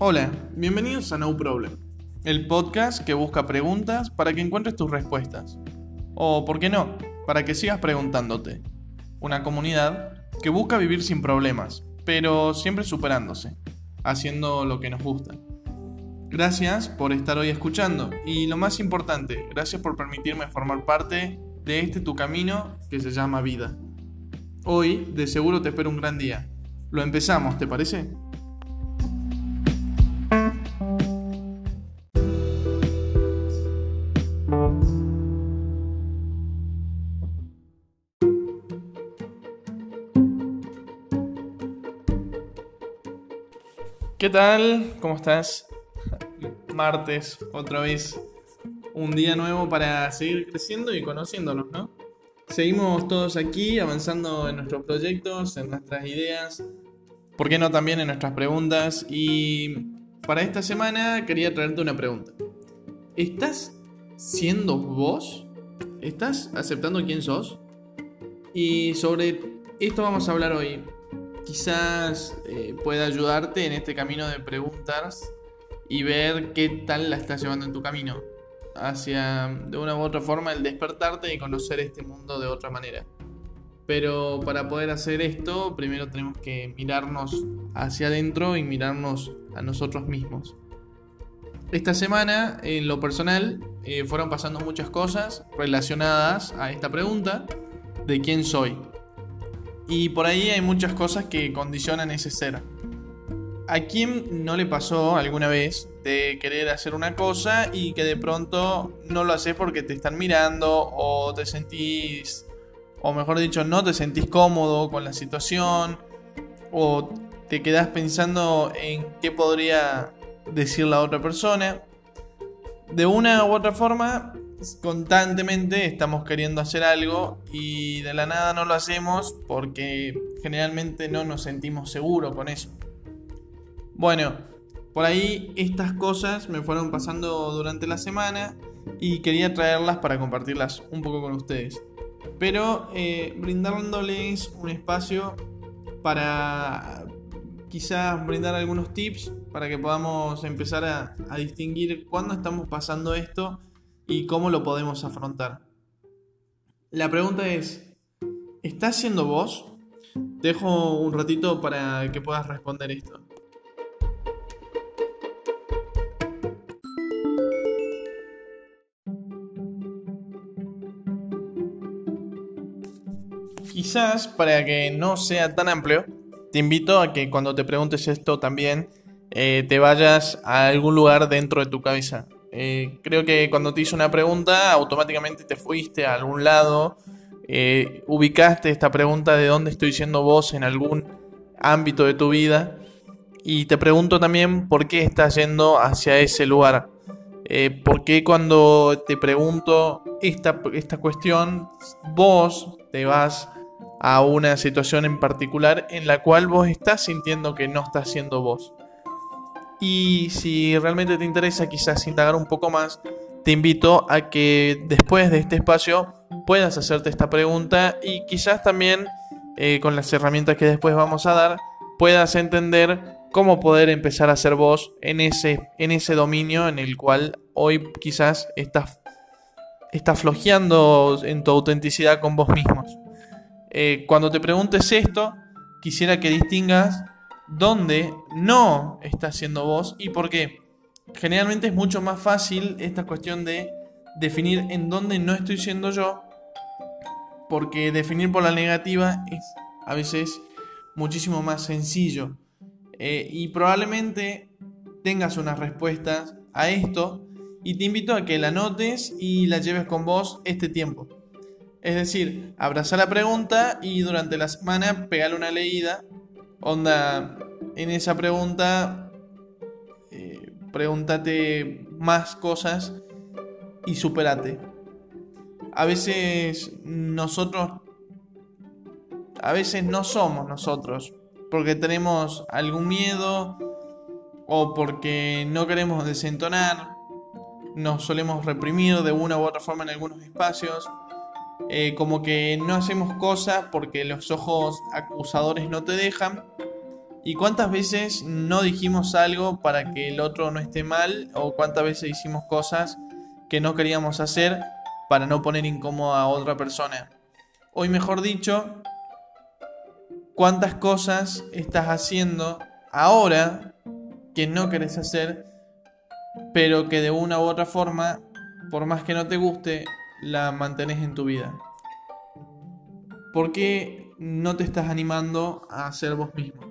Hola, bienvenidos a No Problem, el podcast que busca preguntas para que encuentres tus respuestas. O, ¿por qué no?, para que sigas preguntándote. Una comunidad que busca vivir sin problemas, pero siempre superándose, haciendo lo que nos gusta. Gracias por estar hoy escuchando y lo más importante, gracias por permitirme formar parte de este tu camino que se llama vida. Hoy de seguro te espero un gran día. Lo empezamos, ¿te parece? ¿Qué tal? ¿Cómo estás? Martes, otra vez. Un día nuevo para seguir creciendo y conociéndonos, ¿no? Seguimos todos aquí avanzando en nuestros proyectos, en nuestras ideas, ¿por qué no también en nuestras preguntas? Y para esta semana quería traerte una pregunta. ¿Estás siendo vos? ¿Estás aceptando quién sos? Y sobre esto vamos a hablar hoy quizás eh, pueda ayudarte en este camino de preguntas y ver qué tal la estás llevando en tu camino hacia, de una u otra forma, el despertarte y conocer este mundo de otra manera. Pero para poder hacer esto, primero tenemos que mirarnos hacia adentro y mirarnos a nosotros mismos. Esta semana, en lo personal, eh, fueron pasando muchas cosas relacionadas a esta pregunta de quién soy. Y por ahí hay muchas cosas que condicionan ese ser. ¿A quién no le pasó alguna vez de querer hacer una cosa y que de pronto no lo haces porque te están mirando o te sentís, o mejor dicho, no te sentís cómodo con la situación o te quedás pensando en qué podría decir la otra persona? De una u otra forma, constantemente estamos queriendo hacer algo y de la nada no lo hacemos porque generalmente no nos sentimos seguros con eso. Bueno, por ahí estas cosas me fueron pasando durante la semana y quería traerlas para compartirlas un poco con ustedes. Pero eh, brindándoles un espacio para quizás brindar algunos tips para que podamos empezar a, a distinguir cuándo estamos pasando esto y cómo lo podemos afrontar. La pregunta es, ¿estás siendo vos? dejo un ratito para que puedas responder esto. Quizás para que no sea tan amplio, te invito a que cuando te preguntes esto también eh, te vayas a algún lugar dentro de tu cabeza. Eh, creo que cuando te hice una pregunta, automáticamente te fuiste a algún lado, eh, ubicaste esta pregunta de dónde estoy siendo vos en algún ámbito de tu vida. Y te pregunto también por qué estás yendo hacia ese lugar. Eh, ¿Por qué cuando te pregunto esta, esta cuestión, vos te vas a una situación en particular en la cual vos estás sintiendo que no estás siendo vos? Y si realmente te interesa quizás indagar un poco más, te invito a que después de este espacio puedas hacerte esta pregunta y quizás también eh, con las herramientas que después vamos a dar puedas entender cómo poder empezar a ser vos en ese, en ese dominio en el cual hoy quizás estás, estás flojeando en tu autenticidad con vos mismos. Eh, cuando te preguntes esto, quisiera que distingas dónde no estás siendo vos y por qué. Generalmente es mucho más fácil esta cuestión de definir en dónde no estoy siendo yo, porque definir por la negativa es a veces muchísimo más sencillo. Eh, y probablemente tengas unas respuestas a esto y te invito a que la notes y la lleves con vos este tiempo. Es decir, abraza la pregunta y durante la semana pegale una leída Onda, en esa pregunta, eh, pregúntate más cosas y superate. A veces nosotros, a veces no somos nosotros, porque tenemos algún miedo o porque no queremos desentonar, nos solemos reprimir de una u otra forma en algunos espacios eh, como que no hacemos cosas porque los ojos acusadores no te dejan. ¿Y cuántas veces no dijimos algo para que el otro no esté mal? ¿O cuántas veces hicimos cosas que no queríamos hacer para no poner incómoda a otra persona? Hoy mejor dicho, ¿cuántas cosas estás haciendo ahora que no querés hacer, pero que de una u otra forma, por más que no te guste, la mantenés en tu vida? ¿Por qué no te estás animando a ser vos mismo?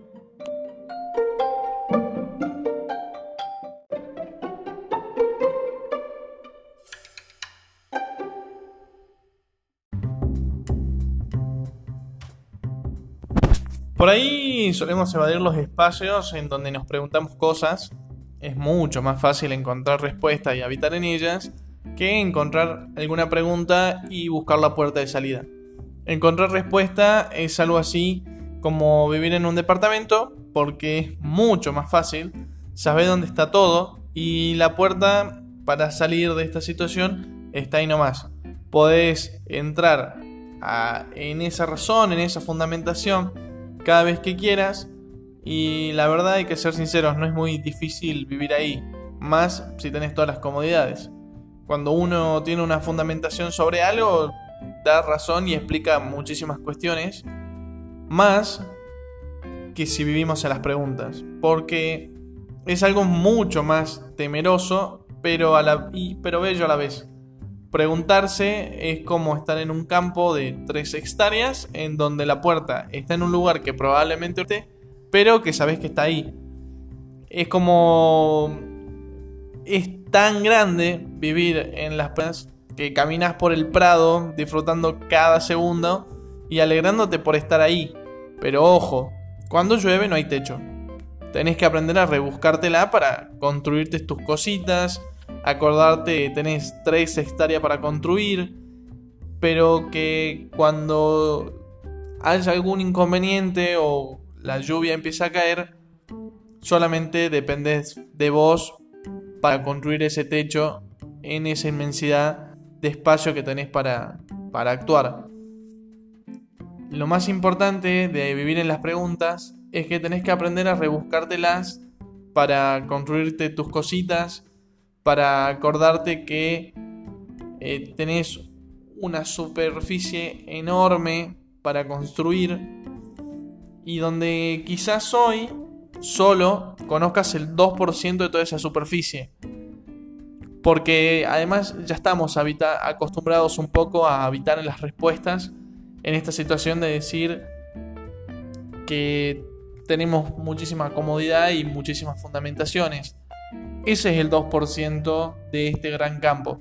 Por ahí solemos evadir los espacios en donde nos preguntamos cosas. Es mucho más fácil encontrar respuestas y habitar en ellas que encontrar alguna pregunta y buscar la puerta de salida. Encontrar respuesta es algo así como vivir en un departamento porque es mucho más fácil, saber dónde está todo y la puerta para salir de esta situación está ahí nomás. Podés entrar en esa razón, en esa fundamentación cada vez que quieras. Y la verdad hay que ser sinceros, no es muy difícil vivir ahí, más si tenés todas las comodidades. Cuando uno tiene una fundamentación sobre algo, da razón y explica muchísimas cuestiones, más que si vivimos en las preguntas, porque es algo mucho más temeroso, pero, a la, pero bello a la vez. Preguntarse es como estar en un campo de 3 hectáreas en donde la puerta está en un lugar que probablemente esté, pero que sabes que está ahí. Es como... Es tan grande vivir en las que caminas por el prado disfrutando cada segundo y alegrándote por estar ahí. Pero ojo, cuando llueve no hay techo. Tenés que aprender a rebuscártela para construirte tus cositas, acordarte, tenés 3 hectáreas para construir, pero que cuando haya algún inconveniente o la lluvia empieza a caer, solamente dependes de vos para construir ese techo en esa inmensidad de espacio que tenés para, para actuar. Lo más importante de vivir en las preguntas es que tenés que aprender a rebuscártelas para construirte tus cositas para acordarte que eh, tenés una superficie enorme para construir y donde quizás hoy solo conozcas el 2% de toda esa superficie. Porque además ya estamos acostumbrados un poco a habitar en las respuestas en esta situación de decir que tenemos muchísima comodidad y muchísimas fundamentaciones. Ese es el 2% de este gran campo.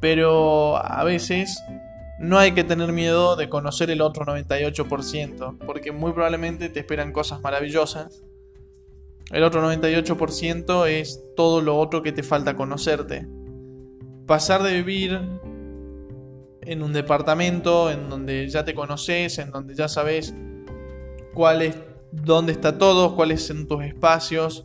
Pero a veces no hay que tener miedo de conocer el otro 98%, porque muy probablemente te esperan cosas maravillosas. El otro 98% es todo lo otro que te falta conocerte. Pasar de vivir en un departamento en donde ya te conoces, en donde ya sabes cuál es, dónde está todo, cuáles son tus espacios,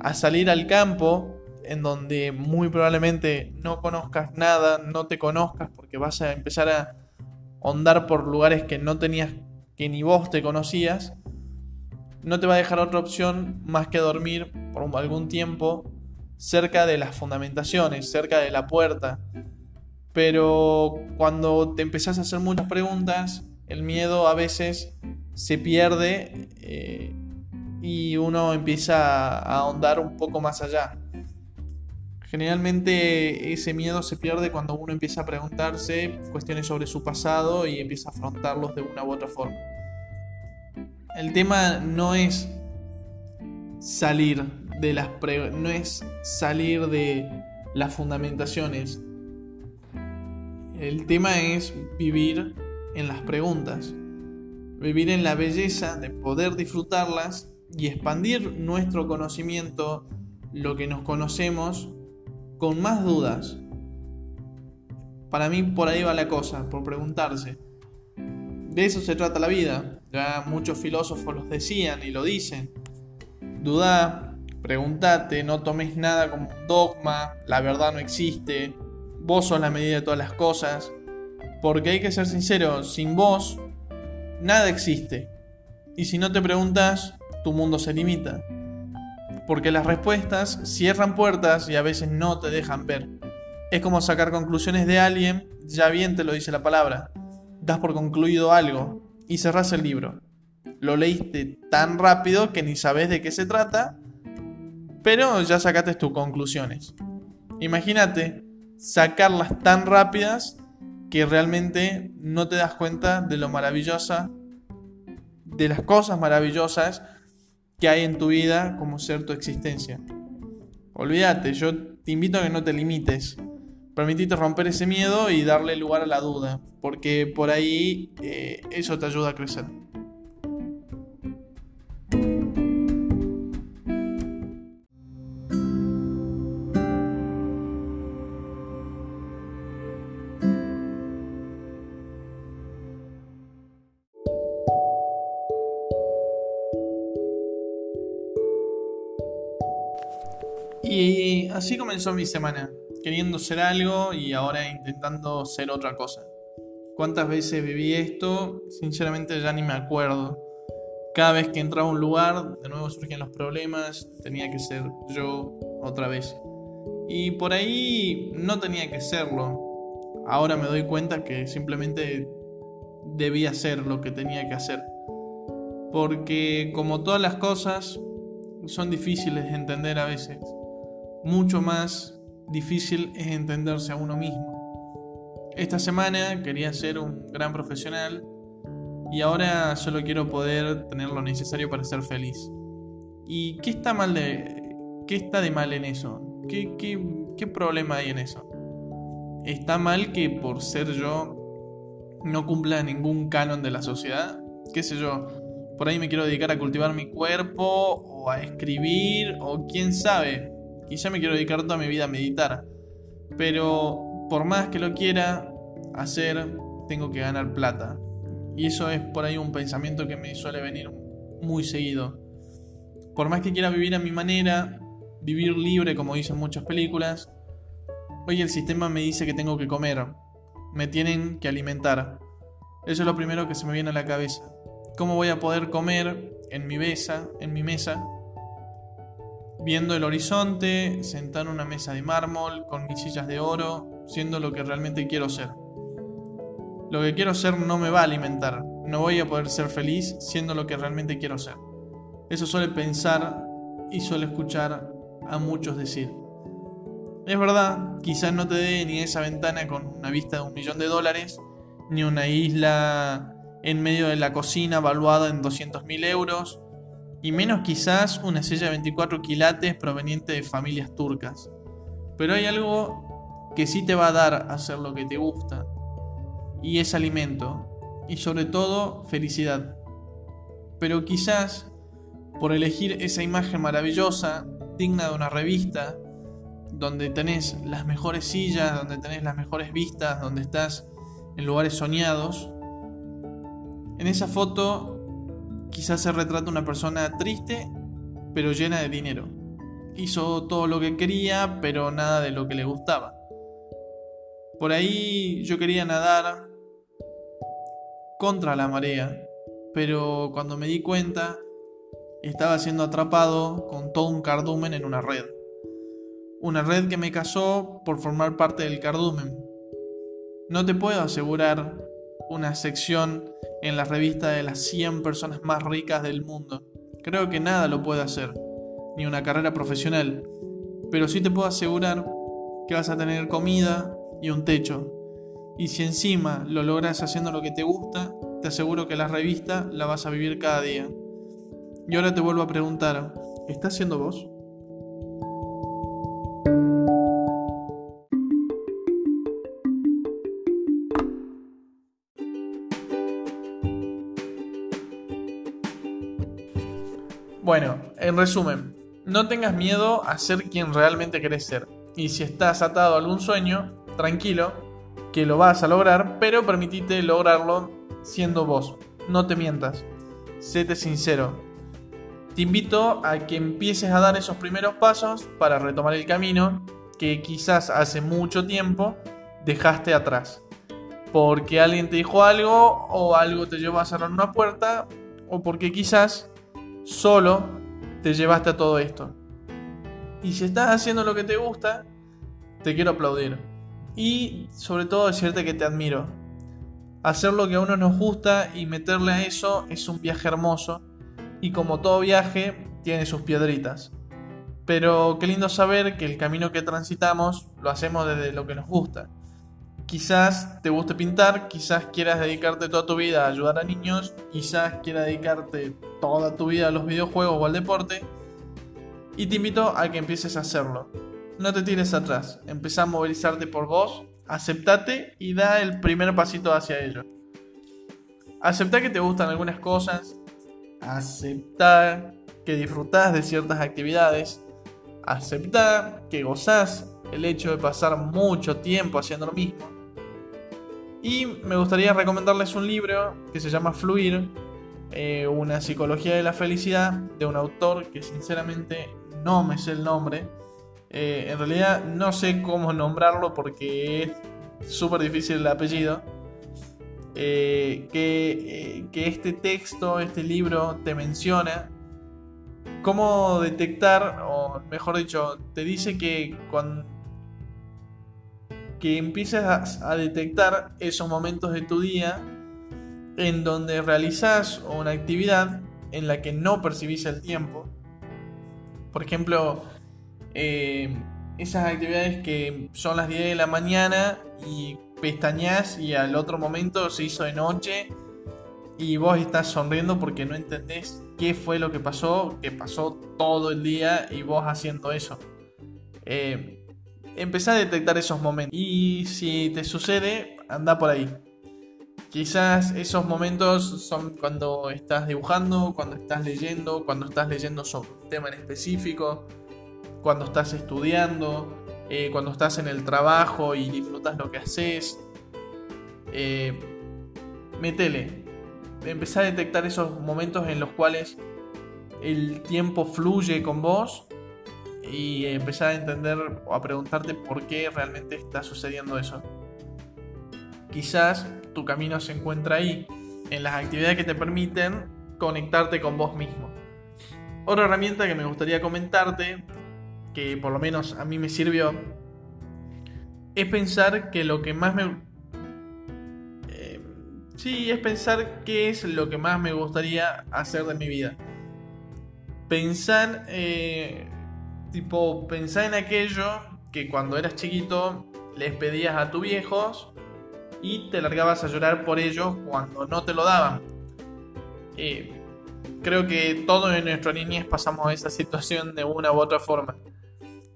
a salir al campo en donde muy probablemente no conozcas nada, no te conozcas porque vas a empezar a ondar por lugares que no tenías, que ni vos te conocías, no te va a dejar otra opción más que dormir por algún tiempo cerca de las fundamentaciones, cerca de la puerta. Pero cuando te empezás a hacer muchas preguntas, el miedo a veces se pierde eh, y uno empieza a ahondar un poco más allá. Generalmente ese miedo se pierde cuando uno empieza a preguntarse cuestiones sobre su pasado y empieza a afrontarlos de una u otra forma. El tema no es salir de las no es salir de las fundamentaciones. El tema es vivir en las preguntas. Vivir en la belleza de poder disfrutarlas y expandir nuestro conocimiento, lo que nos conocemos, con más dudas. Para mí por ahí va la cosa, por preguntarse. De eso se trata la vida. Ya muchos filósofos los decían y lo dicen. Duda, pregúntate, no tomes nada como un dogma, la verdad no existe, vos sos la medida de todas las cosas. Porque hay que ser sincero, sin vos, nada existe. Y si no te preguntas, tu mundo se limita. Porque las respuestas cierran puertas y a veces no te dejan ver. Es como sacar conclusiones de alguien, ya bien te lo dice la palabra. Das por concluido algo y cerrás el libro. Lo leíste tan rápido que ni sabes de qué se trata, pero ya sacaste tus conclusiones. Imagínate sacarlas tan rápidas que realmente no te das cuenta de lo maravillosa, de las cosas maravillosas que hay en tu vida como ser tu existencia. Olvídate, yo te invito a que no te limites. Permitite romper ese miedo y darle lugar a la duda, porque por ahí eh, eso te ayuda a crecer. Y así comenzó mi semana, queriendo ser algo y ahora intentando ser otra cosa. ¿Cuántas veces viví esto? Sinceramente ya ni me acuerdo. Cada vez que entraba a un lugar, de nuevo surgían los problemas, tenía que ser yo otra vez. Y por ahí no tenía que serlo. Ahora me doy cuenta que simplemente debía hacer lo que tenía que hacer. Porque como todas las cosas, son difíciles de entender a veces mucho más difícil es entenderse a uno mismo. Esta semana quería ser un gran profesional y ahora solo quiero poder tener lo necesario para ser feliz. ¿Y qué está mal de qué está de mal en eso? ¿Qué, qué, qué problema hay en eso? ¿Está mal que por ser yo no cumpla ningún canon de la sociedad? ¿Qué sé yo? Por ahí me quiero dedicar a cultivar mi cuerpo o a escribir o quién sabe Quizá me quiero dedicar toda mi vida a meditar. Pero por más que lo quiera hacer, tengo que ganar plata. Y eso es por ahí un pensamiento que me suele venir muy seguido. Por más que quiera vivir a mi manera, vivir libre como dicen muchas películas, hoy el sistema me dice que tengo que comer, me tienen que alimentar. Eso es lo primero que se me viene a la cabeza. ¿Cómo voy a poder comer en mi mesa, en mi mesa, viendo el horizonte, sentado en una mesa de mármol, con mis sillas de oro, siendo lo que realmente quiero ser. Lo que quiero ser no me va a alimentar, no voy a poder ser feliz siendo lo que realmente quiero ser. Eso suele pensar y suele escuchar a muchos decir. Es verdad, quizás no te dé ni esa ventana con una vista de un millón de dólares, ni una isla en medio de la cocina valuada en 200 mil euros, y menos quizás una silla de 24 quilates proveniente de familias turcas. Pero hay algo que sí te va a dar hacer lo que te gusta, y es alimento, y sobre todo felicidad. Pero quizás, por elegir esa imagen maravillosa, digna de una revista, donde tenés las mejores sillas, donde tenés las mejores vistas, donde estás en lugares soñados, en esa foto Quizás se retrata una persona triste, pero llena de dinero. Hizo todo lo que quería, pero nada de lo que le gustaba. Por ahí yo quería nadar contra la marea, pero cuando me di cuenta, estaba siendo atrapado con todo un cardumen en una red. Una red que me casó por formar parte del cardumen. No te puedo asegurar una sección en la revista de las 100 personas más ricas del mundo. Creo que nada lo puede hacer, ni una carrera profesional, pero sí te puedo asegurar que vas a tener comida y un techo. Y si encima lo logras haciendo lo que te gusta, te aseguro que la revista la vas a vivir cada día. Y ahora te vuelvo a preguntar, ¿estás siendo vos? Resumen, no tengas miedo a ser quien realmente querés ser. Y si estás atado a algún sueño, tranquilo, que lo vas a lograr, pero permitite lograrlo siendo vos. No te mientas. Séte sincero. Te invito a que empieces a dar esos primeros pasos para retomar el camino que quizás hace mucho tiempo dejaste atrás. Porque alguien te dijo algo o algo te llevó a cerrar una puerta o porque quizás solo te llevaste a todo esto. Y si estás haciendo lo que te gusta, te quiero aplaudir. Y sobre todo decirte que te admiro. Hacer lo que a uno nos gusta y meterle a eso es un viaje hermoso. Y como todo viaje, tiene sus piedritas. Pero qué lindo saber que el camino que transitamos lo hacemos desde lo que nos gusta. Quizás te guste pintar, quizás quieras dedicarte toda tu vida a ayudar a niños, quizás quieras dedicarte toda tu vida a los videojuegos o al deporte. Y te invito a que empieces a hacerlo. No te tires atrás, empezá a movilizarte por vos, aceptate y da el primer pasito hacia ello. Acepta que te gustan algunas cosas, acepta que disfrutás de ciertas actividades, acepta que gozás el hecho de pasar mucho tiempo haciendo lo mismo y me gustaría recomendarles un libro que se llama Fluir, eh, una psicología de la felicidad, de un autor que sinceramente no me sé el nombre. Eh, en realidad no sé cómo nombrarlo porque es súper difícil el apellido. Eh, que, que este texto, este libro te menciona cómo detectar, o mejor dicho, te dice que cuando que empieces a, detectar esos momentos de tu día en donde realizas una actividad en la que no percibís el tiempo. Por ejemplo, eh, esas actividades que son las 10 de la mañana y pestañas y al otro momento se hizo de noche y vos estás sonriendo porque no entendés qué fue lo que pasó, que pasó todo el día y vos haciendo eso. Eh, empezá a detectar esos momentos. Y si te sucede, anda por ahí. Quizás esos momentos son cuando estás dibujando, cuando estás leyendo, cuando estás leyendo sobre un tema en específico, cuando estás estudiando, eh, cuando estás en el trabajo y disfrutas lo que haces. Eh, metele. Empezá a detectar esos momentos en los cuales el tiempo fluye con vos y empezar a entender o a preguntarte por qué realmente está sucediendo eso. Quizás tu camino se encuentra ahí, en las actividades que te permiten conectarte con vos mismo. Otra herramienta que me gustaría comentarte, que por lo menos a mí me sirvió, es pensar que lo que más me... Eh, sí, es pensar qué es lo que más me gustaría hacer de mi vida. Pensar eh, Tipo, pensá en aquello que cuando eras chiquito les pedías a tus viejos y te largabas a llorar por ellos cuando no te lo daban. Eh, creo que todos en nuestra niñez pasamos esa situación de una u otra forma.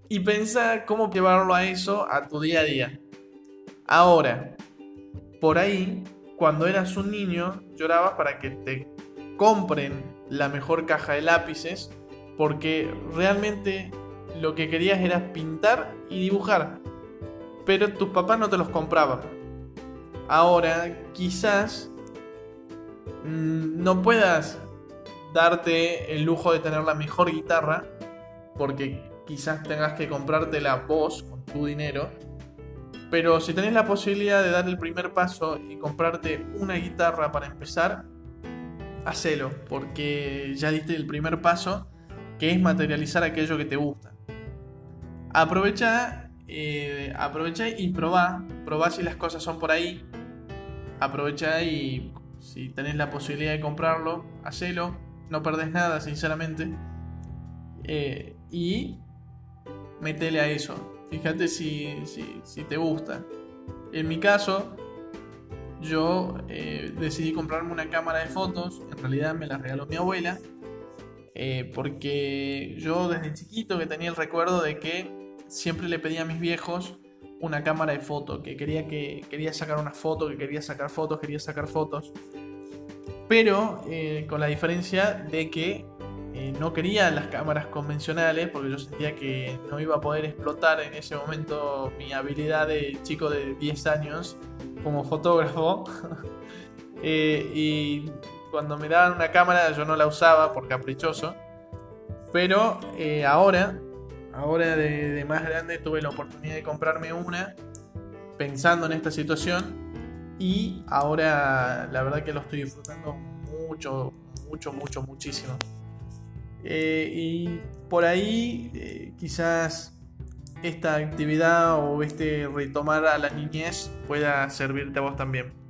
Y pensá cómo llevarlo a eso a tu día a día. Ahora, por ahí, cuando eras un niño, llorabas para que te compren la mejor caja de lápices porque realmente lo que querías era pintar y dibujar, pero tus papás no te los compraban. Ahora quizás mm, no puedas darte el lujo de tener la mejor guitarra, porque quizás tengas que comprarte la voz con tu dinero. Pero si tenés la posibilidad de dar el primer paso y comprarte una guitarra para empezar, hacelo, porque ya diste el primer paso, que es materializar aquello que te gusta. Aprovecha, eh, aprovecha y probá. Probá si las cosas son por ahí. Aprovecha y si tenés la posibilidad de comprarlo, hacelo. No perdés nada, sinceramente. Eh, y metele a eso. Fíjate si, si, te gusta. En mi caso, yo eh, decidí comprarme una cámara de fotos. En realidad me la regaló mi abuela. porque yo desde chiquito que tenía el recuerdo de que siempre le pedía a mis viejos una cámara de foto, que quería, que quería sacar una foto, que quería sacar fotos, quería sacar fotos. Pero eh, con la diferencia de que eh, no quería las cámaras convencionales porque yo sentía que no iba a poder explotar en ese momento mi habilidad de chico de 10 años como fotógrafo. Eh, y cuando me daban una cámara yo no la usaba por caprichoso. Pero ahora ahora de, más grande tuve la oportunidad de comprarme una pensando en esta situación y ahora la verdad que lo estoy disfrutando mucho, mucho, mucho, muchísimo. Eh, y por ahí eh, quizás esta actividad o este retomar a la niñez pueda servirte a vos también.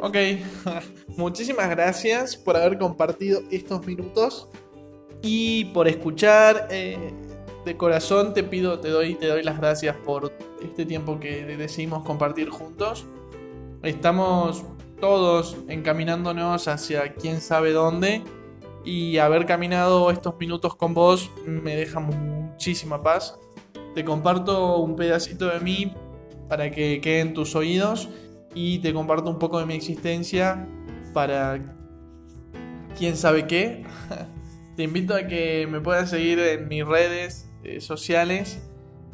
Ok, muchísimas gracias por haber compartido estos minutos y por escuchar. Eh, de corazón te pido, te doy, te doy las gracias por este tiempo que decidimos compartir juntos. Estamos todos encaminándonos hacia quién sabe dónde y haber caminado estos minutos con vos me deja muchísima paz. Te comparto un pedacito de mí para que quede en tus oídos y te comparto un poco de mi existencia para quién sabe qué. te invito a que me puedas seguir en mis redes eh, sociales.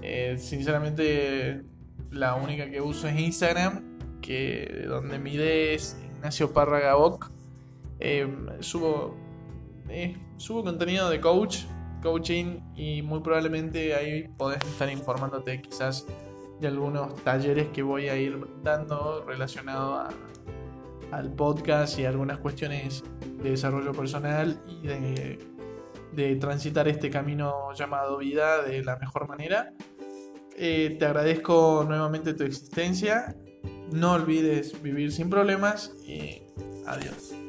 Eh, sinceramente, la única que uso es Instagram, que donde mi ID es Ignacio Parra. Em, subo, eh, subo contenido de coach, coaching y muy probablemente ahí podés estar informándote quizás de algunos talleres que voy a ir brindando relacionado al podcast y algunas cuestiones de desarrollo personal y de de transitar este camino llamado vida de la mejor manera. Eh, te agradezco nuevamente tu existencia. No olvides vivir sin problemas y adiós.